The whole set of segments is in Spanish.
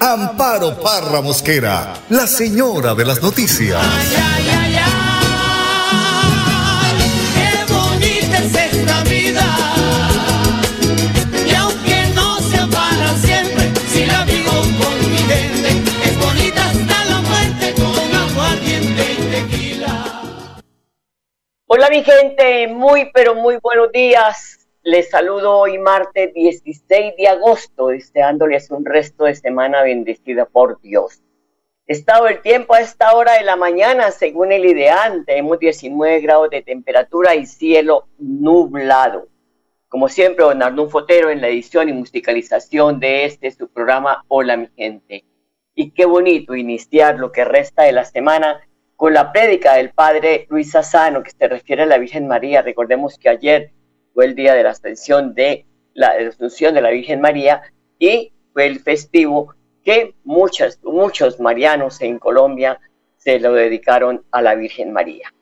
Amparo Parra Mosquera, la señora de las noticias. Ay, ay, ay, ay, qué bonita es esta vida. Y aunque no sea para siempre, si la vivo con mi gente, es bonita hasta la muerte con aguardiente y tequila. Hola mi gente, muy pero muy buenos días. Les saludo hoy martes 16 de agosto, deseándoles un resto de semana bendecida por Dios. Estado del tiempo a esta hora de la mañana, según el ideal, tenemos 19 grados de temperatura y cielo nublado. Como siempre, don Arnulfo Fotero en la edición y musicalización de este su programa Hola mi gente. Y qué bonito iniciar lo que resta de la semana con la prédica del padre Luis Sassano que se refiere a la Virgen María. Recordemos que ayer fue el día de la ascensión de la Asunción de la Virgen María y fue el festivo que muchos, muchos marianos en Colombia se lo dedicaron a la Virgen María.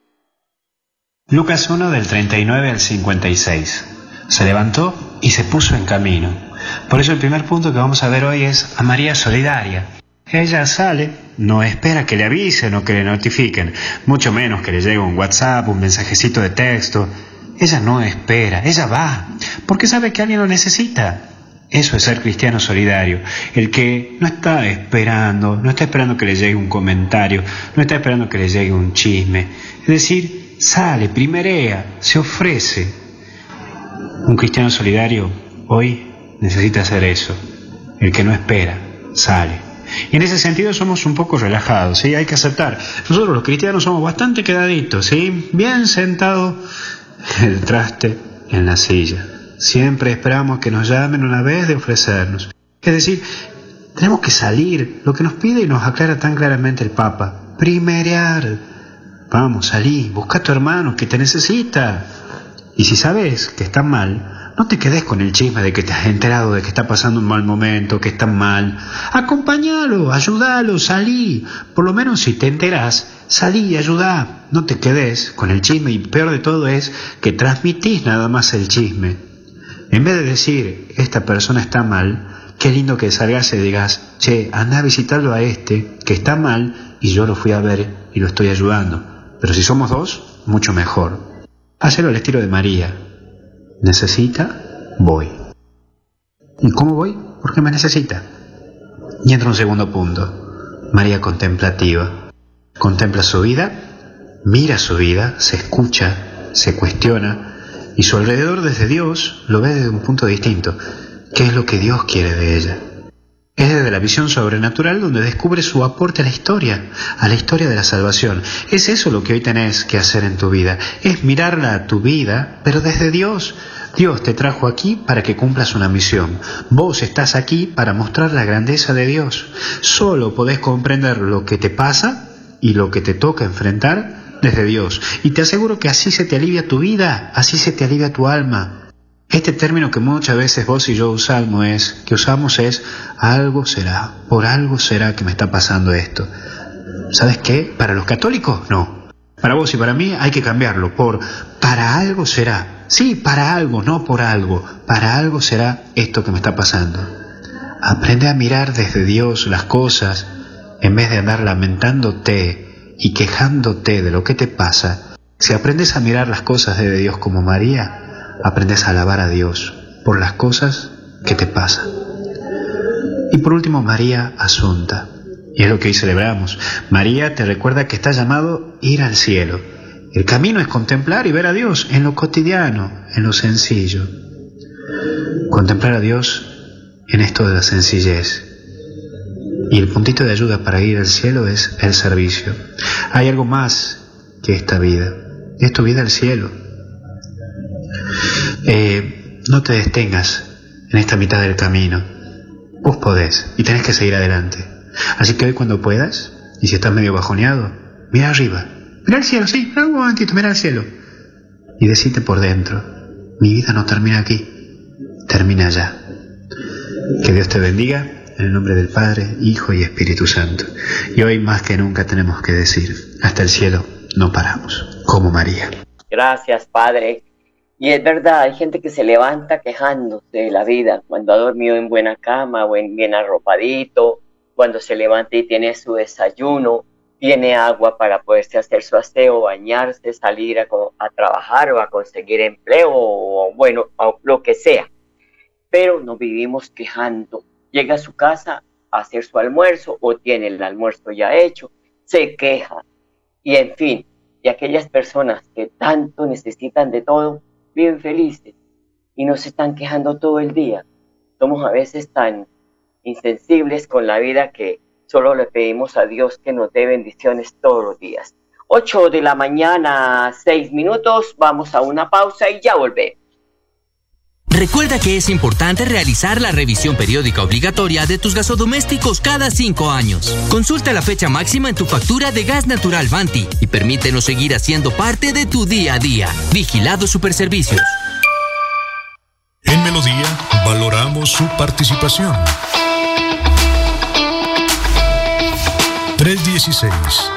Lucas 1 del 39 al 56. Se levantó y se puso en camino. Por eso el primer punto que vamos a ver hoy es a María Solidaria. Ella sale, no espera que le avisen o que le notifiquen, mucho menos que le llegue un WhatsApp, un mensajecito de texto. Ella no espera, ella va, porque sabe que alguien lo necesita. Eso es ser cristiano solidario, el que no está esperando, no está esperando que le llegue un comentario, no está esperando que le llegue un chisme. Es decir, sale, primerea, se ofrece. Un cristiano solidario hoy necesita hacer eso, el que no espera, sale. Y en ese sentido somos un poco relajados, ¿sí? Hay que aceptar. Nosotros los cristianos somos bastante quedaditos, ¿sí? Bien sentados el traste en la silla. Siempre esperamos que nos llamen una vez de ofrecernos. Es decir, tenemos que salir, lo que nos pide y nos aclara tan claramente el Papa. Primerear. Vamos, salí, busca a tu hermano que te necesita. Y si sabes que está mal, no te quedes con el chisme de que te has enterado de que está pasando un mal momento, que está mal. Acompáñalo, ayúdalo, salí. Por lo menos si te enteras, salí y ayudá. No te quedes con el chisme y peor de todo es que transmitís nada más el chisme. En vez de decir, esta persona está mal, qué lindo que salgas y digas, che, anda a visitarlo a este, que está mal, y yo lo fui a ver y lo estoy ayudando. Pero si somos dos, mucho mejor. Hacelo al estilo de María. Necesita, voy. ¿Y cómo voy? Porque me necesita. Y entra un segundo punto. María contemplativa. Contempla su vida, mira su vida, se escucha, se cuestiona, y su alrededor desde Dios lo ve desde un punto distinto. ¿Qué es lo que Dios quiere de ella? Es desde la visión sobrenatural donde descubre su aporte a la historia, a la historia de la salvación. Es eso lo que hoy tenés que hacer en tu vida, es mirarla a tu vida, pero desde Dios. Dios te trajo aquí para que cumplas una misión. Vos estás aquí para mostrar la grandeza de Dios. Solo podés comprender lo que te pasa y lo que te toca enfrentar desde Dios. Y te aseguro que así se te alivia tu vida, así se te alivia tu alma. Este término que muchas veces vos y yo usamos es, que usamos es, algo será, por algo será que me está pasando esto. ¿Sabes qué? Para los católicos, no. Para vos y para mí hay que cambiarlo por, para algo será. Sí, para algo, no por algo. Para algo será esto que me está pasando. Aprende a mirar desde Dios las cosas en vez de andar lamentándote y quejándote de lo que te pasa. Si aprendes a mirar las cosas desde Dios como María, aprendes a alabar a Dios por las cosas que te pasan. Y por último, María Asunta. Y es lo que hoy celebramos. María te recuerda que está llamado ir al cielo. El camino es contemplar y ver a Dios en lo cotidiano, en lo sencillo. Contemplar a Dios en esto de la sencillez. Y el puntito de ayuda para ir al cielo es el servicio. Hay algo más que esta vida. Es tu vida al cielo. Eh, no te detengas en esta mitad del camino. Vos podés y tenés que seguir adelante. Así que hoy cuando puedas, y si estás medio bajoneado, mira arriba, mira al cielo, sí, un momentito, mira al cielo. Y decite por dentro, mi vida no termina aquí, termina allá. Que Dios te bendiga en el nombre del Padre, Hijo y Espíritu Santo. Y hoy más que nunca tenemos que decir, hasta el cielo no paramos, como María. Gracias, Padre. Y es verdad, hay gente que se levanta quejándose de la vida cuando ha dormido en buena cama o en bien arropadito, cuando se levanta y tiene su desayuno, tiene agua para poderse hacer su aseo, bañarse, salir a, trabajar o a conseguir empleo o bueno, lo que sea. Pero nos vivimos quejando. Llega a su casa a hacer su almuerzo o tiene el almuerzo ya hecho, se queja. Y en fin, y aquellas personas que tanto necesitan de todo, viven felices y no se están quejando todo el día. Somos a veces tan insensibles con la vida que solo le pedimos a Dios que nos dé bendiciones todos los días. 8 de la mañana, 6 minutos, vamos a una pausa y ya volvemos. Recuerda que es importante realizar la revisión periódica obligatoria de tus gasodomésticos cada cinco años. Consulta la fecha máxima en tu factura de gas natural Vanti y permítenos seguir haciendo parte de tu día a día. Vigilado Superservicios. En Melodía valoramos su participación. 316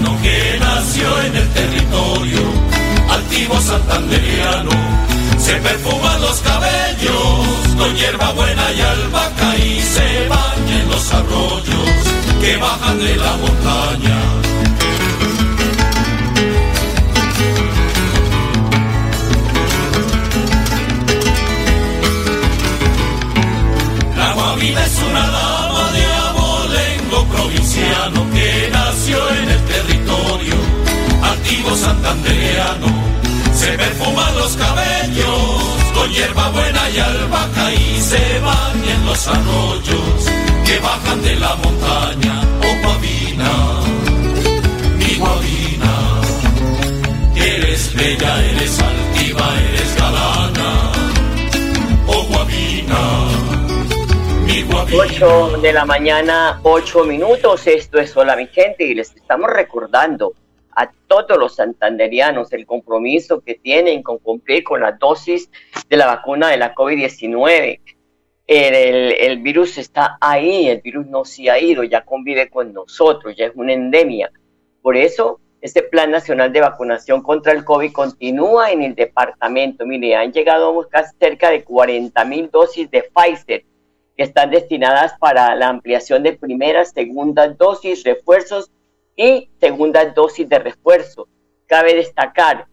Que nació en el territorio altivo santanderiano. Se perfuman los cabellos con hierba buena y albahaca y se baña en los arroyos que bajan de la montaña. La guavina es una dama de abolengo provinciano que nació en territorio altivo santandereano. Se perfuman los cabellos con hierba buena y albahaca y se bañan los arroyos 8 de la mañana, 8 minutos. Esto es Hola mi gente y les estamos recordando a todos los santanderianos el compromiso que tienen con cumplir con la dosis de la vacuna de la COVID-19. El, el, virus está ahí, el virus no se ha ido, ya convive con nosotros, ya es una endemia. Por eso, este Plan Nacional de Vacunación contra el COVID continúa en el departamento. Mire, han llegado casi cerca de 40 mil dosis de Pfizer que están destinadas para la ampliación de primeras, segundas dosis, refuerzos y segundas dosis de refuerzo. Cabe destacar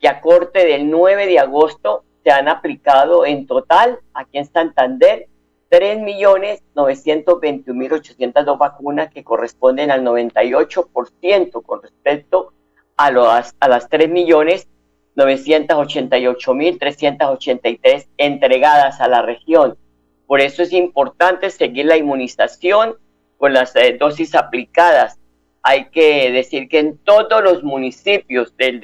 que a corte del 9 de agosto se han aplicado en total aquí en Santander 3.921.802 vacunas que corresponden al 98% con respecto a, las, a las 3.988.383 entregadas a la región. Por eso es importante seguir la inmunización con las eh, dosis aplicadas. Hay que decir que en todos los municipios del,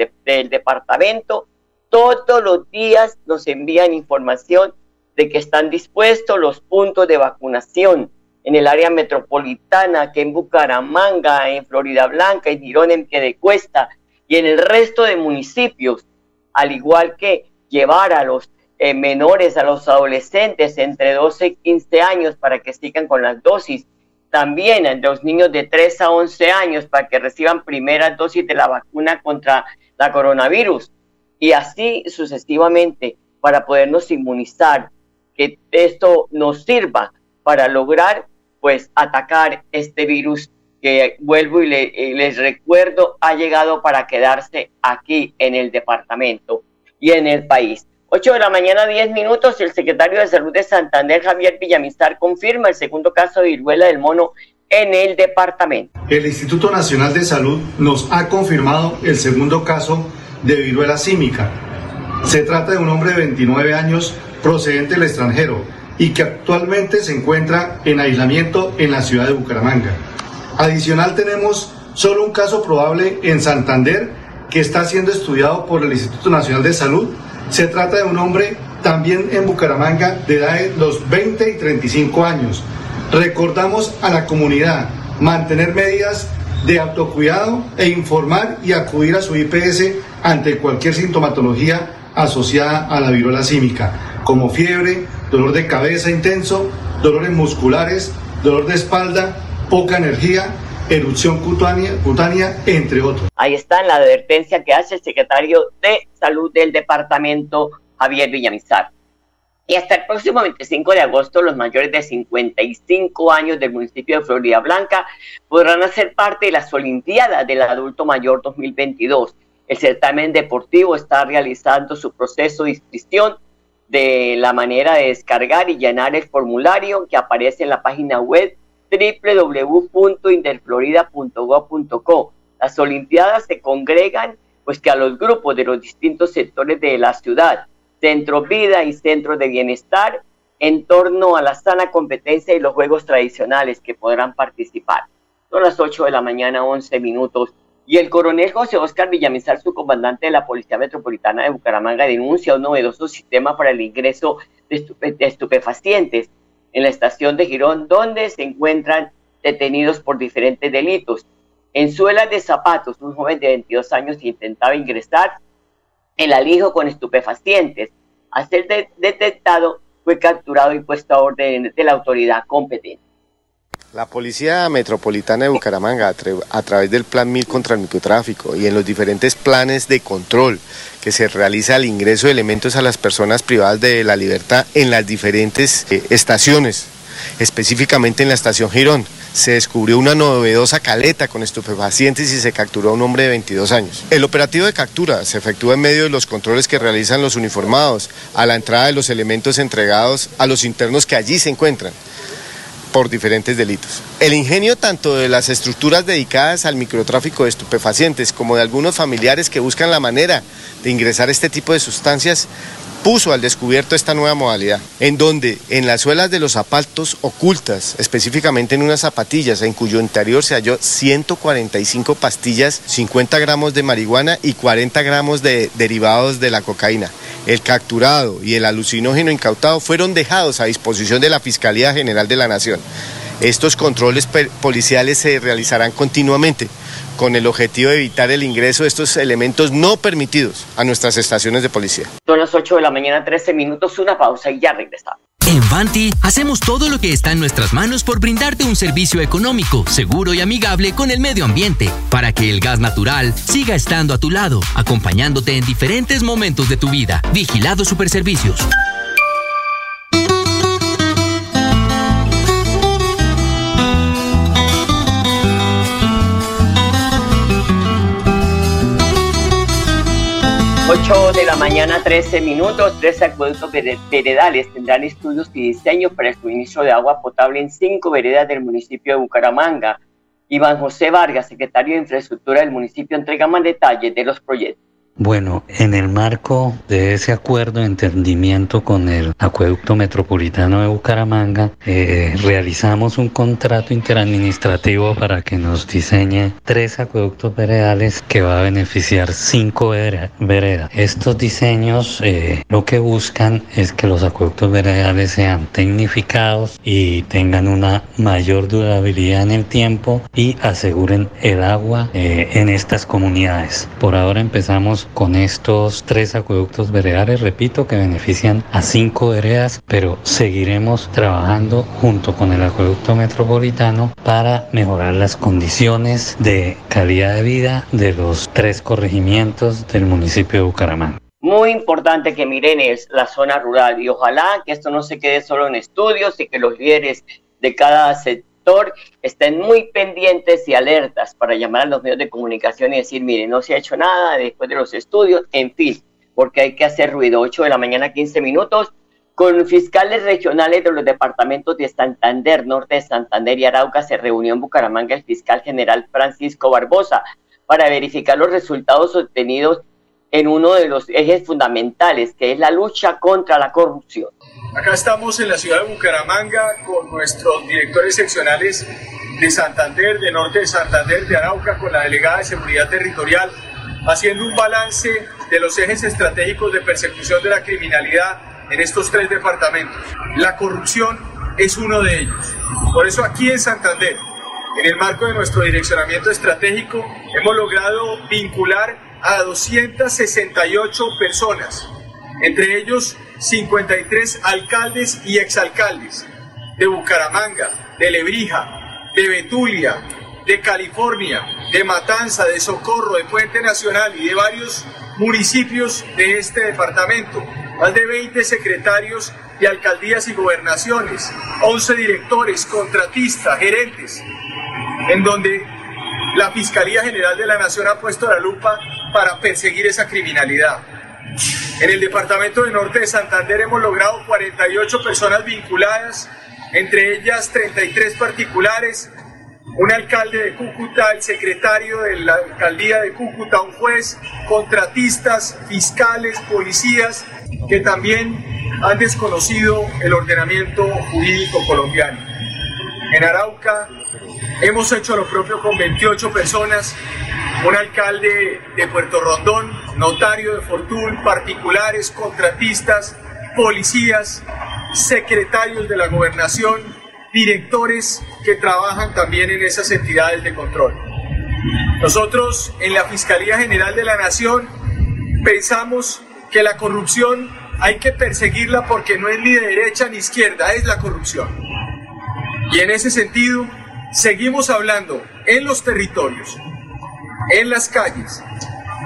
departamento, todos los días nos envían información de que están dispuestos los puntos de vacunación en el área metropolitana, que en Bucaramanga, en Florida Blanca, en Girón, en Piedecuesta y en el resto de municipios, al igual que llevar a los eh, menores, a los adolescentes entre 12 y 15 años para que sigan con las dosis. También a los niños de 3 a 11 años para que reciban primera dosis de la vacuna contra la coronavirus. Y así sucesivamente para podernos inmunizar, que esto nos sirva para lograr pues atacar este virus que vuelvo y les recuerdo ha llegado para quedarse aquí en el departamento. y en el país. 8 de la mañana, 10 minutos, el secretario de Salud de Santander, Javier Villamizar, confirma el segundo caso de viruela del mono en el departamento. El Instituto Nacional de Salud nos ha confirmado el segundo caso de viruela símica. Se trata de un hombre de 29 años procedente del extranjero y que actualmente se encuentra en aislamiento en la ciudad de Bucaramanga. Adicional tenemos solo un caso probable en Santander que está siendo estudiado por el Instituto Nacional de Salud. Se trata de un hombre también en Bucaramanga de edad de los 20 y 35 años. Recordamos a la comunidad mantener medidas de autocuidado e informar y acudir a su IPS ante cualquier sintomatología asociada a la viruela símica, como fiebre, dolor de cabeza intenso, dolores musculares, dolor de espalda, poca energía, erupción cutánea, entre otros. Ahí está la advertencia que hace el secretario de Salud del departamento, Javier Villamizar. Y hasta el próximo 25 de agosto, los mayores de 55 años del municipio de Florida Blanca podrán hacer parte de las Olimpiadas del Adulto Mayor 2022. El certamen deportivo está realizando su proceso de inscripción de la manera de descargar y llenar el formulario que aparece en la página web www.interflorida.gov.co. Las Olimpiadas se congregan pues que a los grupos de los distintos sectores de la ciudad, centro vida y centros de bienestar, en torno a la sana competencia y los juegos tradicionales que podrán participar. Son las 8 de la mañana, 11 minutos. Y el coronel José Oscar Villamizar, su comandante de la Policía Metropolitana de Bucaramanga, denuncia un novedoso sistema para el ingreso de estupefacientes en la estación de Girón, donde se encuentran detenidos por diferentes delitos. En suelas de zapatos, un joven de 22 años intentaba ingresar el alijo con estupefacientes. Al ser detectado, fue capturado y puesto a orden de la autoridad competente. La Policía Metropolitana de Bucaramanga, a, través del Plan 1000 contra el microtráfico y en los diferentes planes de control que se realiza al ingreso de elementos a las personas privadas de la libertad en las diferentes eh, estaciones, específicamente en la estación Girón, se descubrió una novedosa caleta con estupefacientes y se capturó a un hombre de 22 años. El operativo de captura se efectúa en medio de los controles que realizan los uniformados a la entrada de los elementos entregados a los internos que allí se encuentran por diferentes delitos. El ingenio tanto de las estructuras dedicadas al microtráfico de estupefacientes como de algunos familiares que buscan la manera de ingresar este tipo de sustancias puso al descubierto esta nueva modalidad, en donde en las suelas de los zapatos ocultas, específicamente en unas zapatillas en cuyo interior se halló 145 pastillas, 50 gramos de marihuana y 40 gramos de derivados de la cocaína. El capturado y el alucinógeno incautado fueron dejados a disposición de la Fiscalía General de la Nación. Estos controles policiales se realizarán continuamente con el objetivo de evitar el ingreso de estos elementos no permitidos a nuestras estaciones de policía. Son las 8 de la mañana, 13 minutos, una pausa y ya regresamos. En Vanti hacemos todo lo que está en nuestras manos por brindarte un servicio económico, seguro y amigable con el medio ambiente, para que el gas natural siga estando a tu lado, acompañándote en diferentes momentos de tu vida. Vigilado Superservicios. 8 de la mañana, 13 minutos. Tres acueductos veredales tendrán estudios y diseños para el suministro de agua potable en cinco veredas del municipio de Bucaramanga. Iván José Vargas, secretario de Infraestructura del municipio, entrega más detalles de los proyectos. Bueno, en el marco de ese acuerdo de entendimiento con el Acueducto Metropolitano de Bucaramanga, eh, realizamos un contrato interadministrativo para que nos diseñe tres acueductos veredales que va a beneficiar cinco veredas. Estos diseños eh, lo que buscan es que los acueductos veredales sean tecnificados y tengan una mayor durabilidad en el tiempo y aseguren el agua eh, en estas comunidades. Por ahora empezamos con estos tres acueductos veredales, repito, que benefician a cinco veredas, pero seguiremos trabajando junto con el acueducto metropolitano para mejorar las condiciones de calidad de vida de los tres corregimientos del municipio de Bucaramanga. Muy importante que miren es la zona rural y ojalá que esto no se quede solo en estudios y que los líderes de cada sector estén muy pendientes y alertas para llamar a los medios de comunicación y decir, mire, no se ha hecho nada después de los estudios, en fin. porque hay que hacer ruido. 8 de la mañana, 15 minutos, con fiscales regionales de los departamentos de Santander, Norte de Santander y Arauca, se reunió en Bucaramanga el fiscal general Francisco Barbosa para verificar los resultados obtenidos en uno de los ejes fundamentales, que es la lucha contra la corrupción. Acá estamos en la ciudad de Bucaramanga con nuestros directores seccionales de Santander, de Norte de Santander, de Arauca, con la delegada de Seguridad Territorial, haciendo un balance de los ejes estratégicos de persecución de la criminalidad en estos tres departamentos. La corrupción es uno de ellos. Por eso aquí en Santander, en el marco de nuestro direccionamiento estratégico, hemos logrado vincular a 268 personas, entre ellos 53 alcaldes y exalcaldes de Bucaramanga, de Lebrija, de Betulia, de California, de Matanza, de Socorro, de Puente Nacional y de varios municipios de este departamento. Más de 20 secretarios de alcaldías y gobernaciones, 11 directores, contratistas, gerentes, en donde la Fiscalía General de la Nación ha puesto la lupa para perseguir esa criminalidad. En el departamento de Norte de Santander hemos logrado 48 personas vinculadas, entre ellas 33 particulares, un alcalde de Cúcuta, el secretario de la alcaldía de Cúcuta, un juez, contratistas, fiscales, policías, que también han desconocido el ordenamiento jurídico colombiano. En Arauca hemos hecho lo propio con 28 personas un alcalde de Puerto Rondón, notario de Fortún, particulares, contratistas, policías, secretarios de la gobernación, directores que trabajan también en esas entidades de control. Nosotros en la Fiscalía General de la Nación pensamos que la corrupción hay que perseguirla porque no es ni de derecha ni izquierda, es la corrupción. Y en ese sentido, seguimos hablando en los territorios, en las calles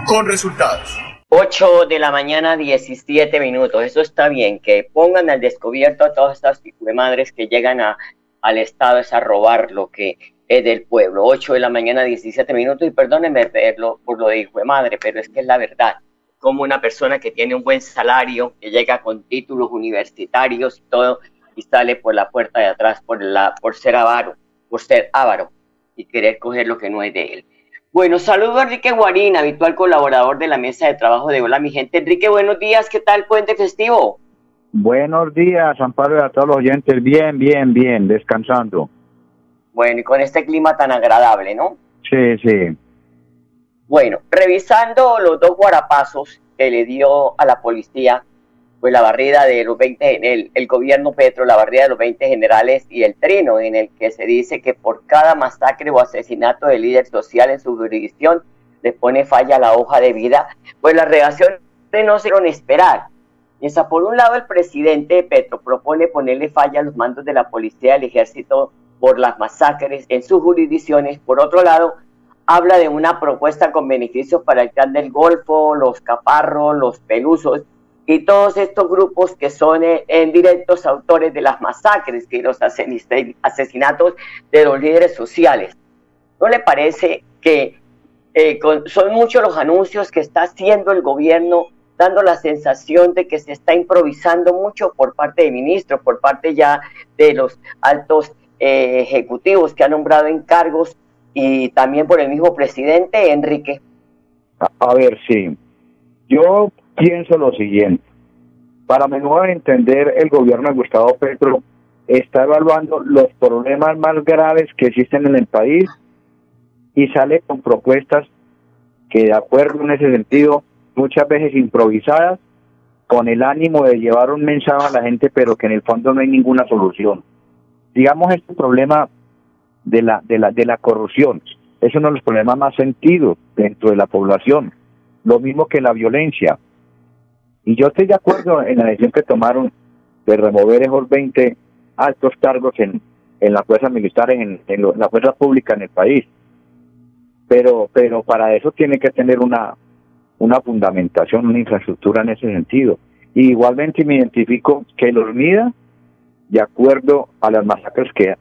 con resultados. 8 de la mañana, 17 minutos. Eso está bien, que pongan al descubierto a todas estas madres que llegan al Estado es a robar lo que es del pueblo. 8 de la mañana, 17 minutos. Y perdónenme verlo por lo de hijo de madre, pero es que es la verdad. Como una persona que tiene un buen salario, que llega con títulos universitarios y todo, y sale por la puerta de atrás por, la, por ser avaro, por ser avaro y querer coger lo que no es de él. Bueno, saludo a Enrique Guarín, habitual colaborador de la mesa de trabajo de Hola, mi gente. Enrique, buenos días, ¿qué tal puente festivo? Buenos días, Amparo, y a todos los oyentes. Bien, bien, bien, descansando. Bueno, y con este clima tan agradable, ¿no? Sí, sí. Bueno, revisando los dos guarapazos que le dio a la policía pues la barrida de los 20, el, el gobierno Petro, la barrida de los 20 generales y el trino, en el que se dice que por cada masacre o asesinato de líder social en su jurisdicción le pone falla la hoja de vida, pues las reacciones no se hicieron esperar. Esa, por un lado, el presidente Petro propone ponerle falla a los mandos de la policía y el ejército por las masacres en sus jurisdicciones. Por otro lado, habla de una propuesta con beneficios para el clan del Golfo, los caparros, los pelusos, y todos estos grupos que son eh, en directos autores de las masacres y los asesinatos de los líderes sociales. ¿No le parece que eh, son muchos los anuncios que está haciendo el gobierno, dando la sensación de que se está improvisando mucho por parte de ministros, por parte ya de los altos eh, ejecutivos que han nombrado en cargos y también por el mismo presidente Enrique? A ver, sí. Yo pienso lo siguiente. Para menudo entender, el gobierno de Gustavo Petro está evaluando los problemas más graves que existen en el país y sale con propuestas que de acuerdo en ese sentido, muchas veces improvisadas, con el ánimo de llevar un mensaje a la gente, pero que en el fondo no hay ninguna solución. Digamos este problema de la de la de la corrupción, es uno de los problemas más sentidos dentro de la población, lo mismo que la violencia. Y yo estoy de acuerdo en la decisión que tomaron de remover esos 20 altos cargos en, en las fuerzas militares, en, en, la fuerza pública en el país. Pero, pero para eso tiene que tener una, una fundamentación, una infraestructura en ese sentido. Y igualmente me identifico que los mida de acuerdo a las masacres que,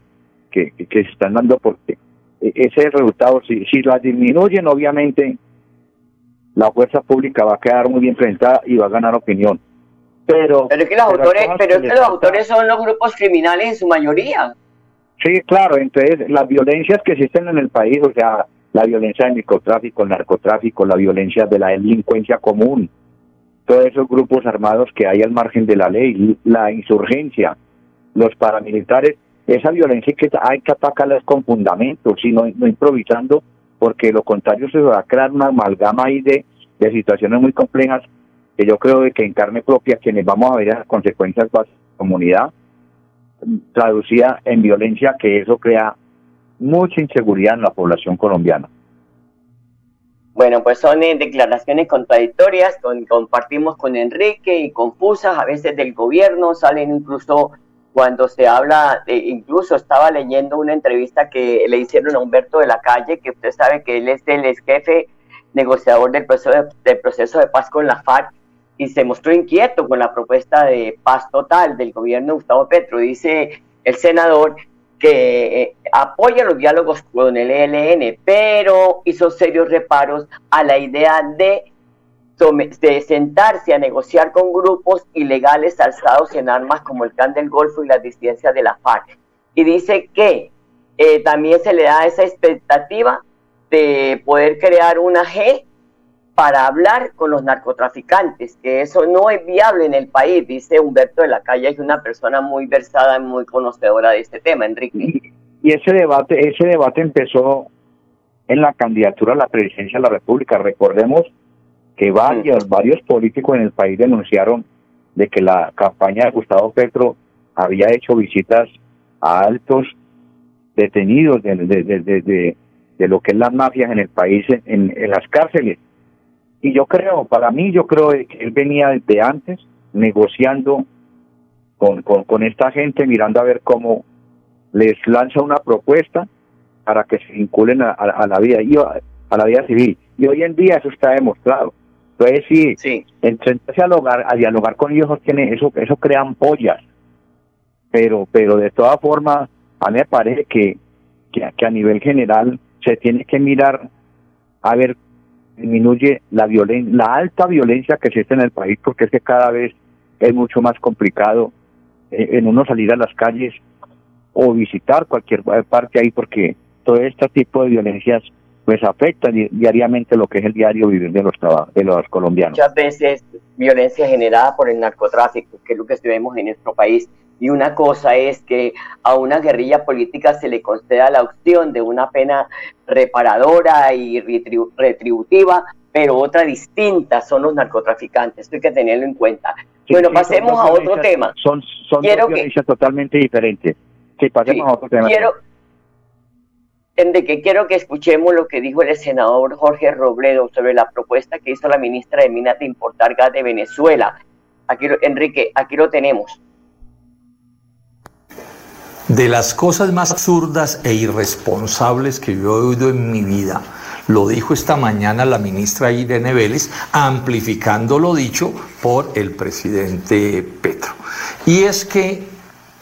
que, que se están dando, porque ese resultado, si, si las disminuyen, obviamente la fuerza pública va a quedar muy bien presentada y va a ganar opinión. Pero, pero es que los autores, pero es que los autores son los grupos criminales en su mayoría. Sí, claro, entonces las violencias que existen en el país, o sea, la violencia del microtráfico, el narcotráfico, la violencia de la delincuencia común, todos esos grupos armados que hay al margen de la ley, la insurgencia, los paramilitares, esa violencia que hay que atacarla con fundamentos, sino no improvisando, porque lo contrario se va a crear una amalgama ahí de, de situaciones muy complejas que yo creo que en carne propia quienes vamos a ver las consecuencias de la comunidad traducida en violencia que eso crea mucha inseguridad en la población colombiana. Bueno, pues son eh, declaraciones contradictorias, compartimos con Enrique y confusas a veces del gobierno, salen incluso cuando se habla, de, incluso estaba leyendo una entrevista que le hicieron a Humberto de la Calle, que usted sabe que él es el ex jefe negociador del proceso de, del proceso de paz con la FARC, y se mostró inquieto con la propuesta de paz total del gobierno de Gustavo Petro. Dice el senador que eh, apoya los diálogos con el ELN, pero hizo serios reparos a la idea de, de sentarse a negociar con grupos ilegales alzados en armas como el Clan del Golfo y las disidencias de la FARC. Y dice que eh, también se le da esa expectativa de poder crear una G para hablar con los narcotraficantes, que eso no es viable en el país, dice Humberto de la Calle, es una persona muy versada y muy conocedora de este tema, Enrique. Y, ese debate, ese debate empezó en la candidatura a la presidencia de la República. Recordemos que varios, varios políticos en el país denunciaron de que la campaña de Gustavo Petro había hecho visitas a altos detenidos de, de, de, lo que es las mafias en el país, en, en las cárceles y yo creo, para mí, yo creo que él venía desde antes negociando con, con, esta gente, mirando a ver cómo les lanza una propuesta para que se vinculen a, la vida a, la vida civil. Y hoy en día eso está demostrado. Entonces, sí, sí. a dialogar, a dialogar con ellos, tiene, eso, eso crean pollas. Pero, pero de todas formas, a mí me parece que, que, que a nivel general se tiene que mirar a ver disminuye la, violen la alta violencia que existe en el país, porque es que cada vez es mucho más complicado eh, en uno salir a las calles o visitar cualquier parte ahí, porque todo este tipo de violencias pues afecta diariamente lo que es el diario vivir de los de los colombianos. Muchas veces violencia generada por el narcotráfico, que es lo que vemos en nuestro país. Y una cosa es que a una guerrilla política se le conceda la opción de una pena reparadora y retributiva, pero otra distinta son los narcotraficantes. Esto hay que tenerlo en cuenta. bueno, pasemos a otro tema. Son, son quiero totalmente diferentes. Sí, pasemos a otro tema. Quiero, Enrique, quiero que escuchemos lo que dijo el senador Jorge Robledo sobre la propuesta que hizo la ministra de Minas de importar gas de Venezuela. Aquí, Enrique, aquí lo tenemos. De las cosas más absurdas e irresponsables que yo he oído en mi vida, lo dijo esta mañana la ministra Irene Vélez, amplificando lo dicho por el presidente Petro. Y es que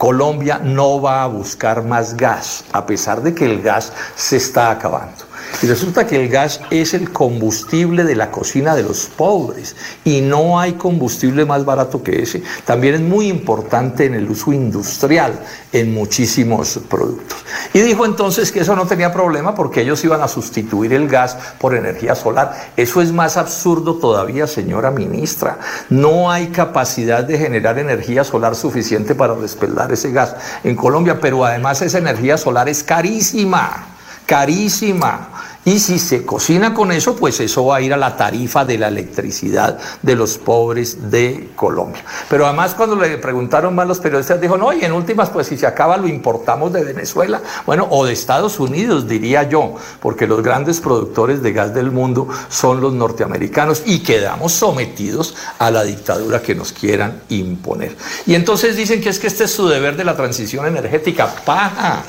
Colombia no va a buscar más gas, a pesar de que el gas se está acabando. Y resulta que el gas es el combustible de la cocina de los pobres y no hay combustible más barato que ese. También es muy importante en el uso industrial en muchísimos productos. Y dijo entonces que eso no tenía problema porque ellos iban a sustituir el gas por energía solar. Eso es más absurdo todavía, señora ministra. No hay capacidad de generar energía solar suficiente para respaldar ese gas en Colombia, pero además esa energía solar es carísima carísima. Y si se cocina con eso, pues eso va a ir a la tarifa de la electricidad de los pobres de Colombia. Pero además cuando le preguntaron más los periodistas, dijo, no, y en últimas, pues si se acaba lo importamos de Venezuela, bueno, o de Estados Unidos, diría yo, porque los grandes productores de gas del mundo son los norteamericanos y quedamos sometidos a la dictadura que nos quieran imponer. Y entonces dicen que es que este es su deber de la transición energética. Paja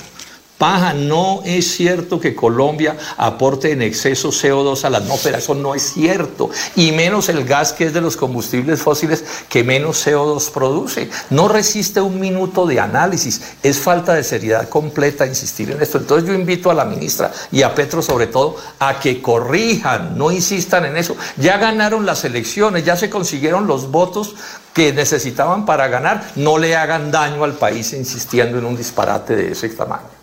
paja, no es cierto que Colombia aporte en exceso CO2 a la atmósfera, eso no es cierto. Y menos el gas que es de los combustibles fósiles que menos CO2 produce. No resiste un minuto de análisis, es falta de seriedad completa insistir en esto. Entonces yo invito a la ministra y a Petro sobre todo a que corrijan, no insistan en eso. Ya ganaron las elecciones, ya se consiguieron los votos que necesitaban para ganar, no le hagan daño al país insistiendo en un disparate de ese tamaño.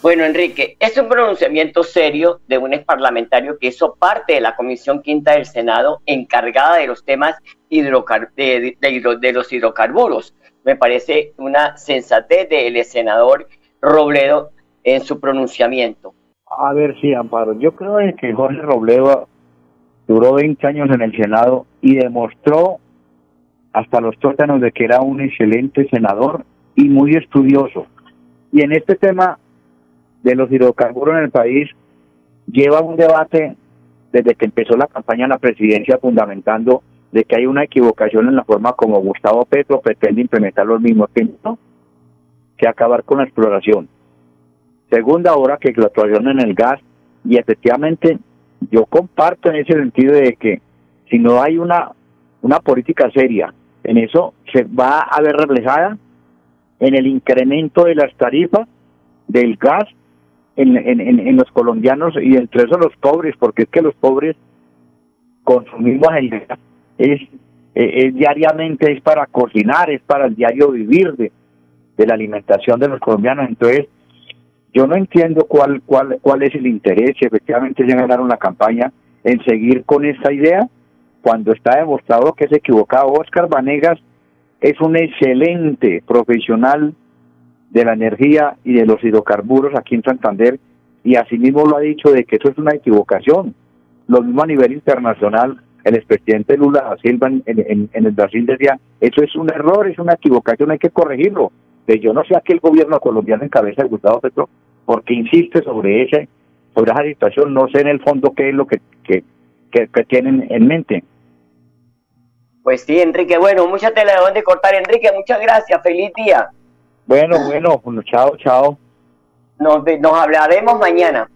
Bueno, Enrique, es un pronunciamiento serio de un ex parlamentario que hizo parte de la Comisión Quinta del Senado encargada de los temas de, los hidrocarburos. Me parece una sensatez del senador Robledo en su pronunciamiento. A ver, sí, Amparo. Yo creo que Jorge Robledo duró 20 años en el Senado y demostró hasta los tótanos de que era un excelente senador y muy estudioso. Y en este tema de los hidrocarburos en el país, lleva un debate desde que empezó la campaña en la presidencia fundamentando de que hay una equivocación en la forma como Gustavo Petro pretende implementar los mismos tiempos que acabar con la exploración. Segunda, hora que la exploración en el gas, y efectivamente yo comparto en ese sentido de que si no hay una, una política seria en eso, se va a ver reflejada en el incremento de las tarifas del gas en, en, en, los colombianos y entre esos los pobres, porque es que los pobres consumimos el gas, es, es, diariamente, es para cocinar, es para el diario vivir de, de la alimentación de los colombianos. Entonces, yo no entiendo cuál, cuál, cuál es el interés, si efectivamente ya ganaron la campaña, en seguir con esa idea, cuando está demostrado que es equivocado. Oscar Vanegas es un excelente profesional de la energía y de los hidrocarburos aquí en Santander y asimismo lo ha dicho de que eso es una equivocación. Lo mismo a nivel internacional, el expresidente Lula da Silva en, en, el Brasil decía, eso es un error, es una equivocación, hay que corregirlo. De yo no sé a qué el gobierno colombiano en cabeza de Gustavo Petro, porque insiste sobre ese, sobre esa situación, no sé en el fondo qué es lo que, que, que tienen en mente. Pues sí, Enrique, bueno, mucha tela de donde cortar, Enrique, muchas gracias, feliz día. Bueno, bueno, bueno chao, chao. Nos, nos hablaremos mañana.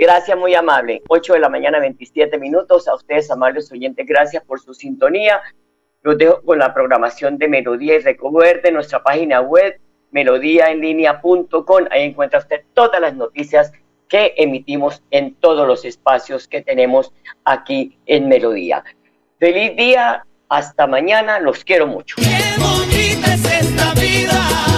Gracias, muy amable. 8 de la mañana, 27 minutos. A ustedes, amables oyentes, gracias por su sintonía. Los dejo con la programación de Melodía y Recuerde nuestra página web, melodíaenlínea.com. Ahí encuentra usted todas las noticias que emitimos en todos los espacios que tenemos aquí en Melodía. Feliz día, hasta mañana, los quiero mucho. Qué bonita es esta vida.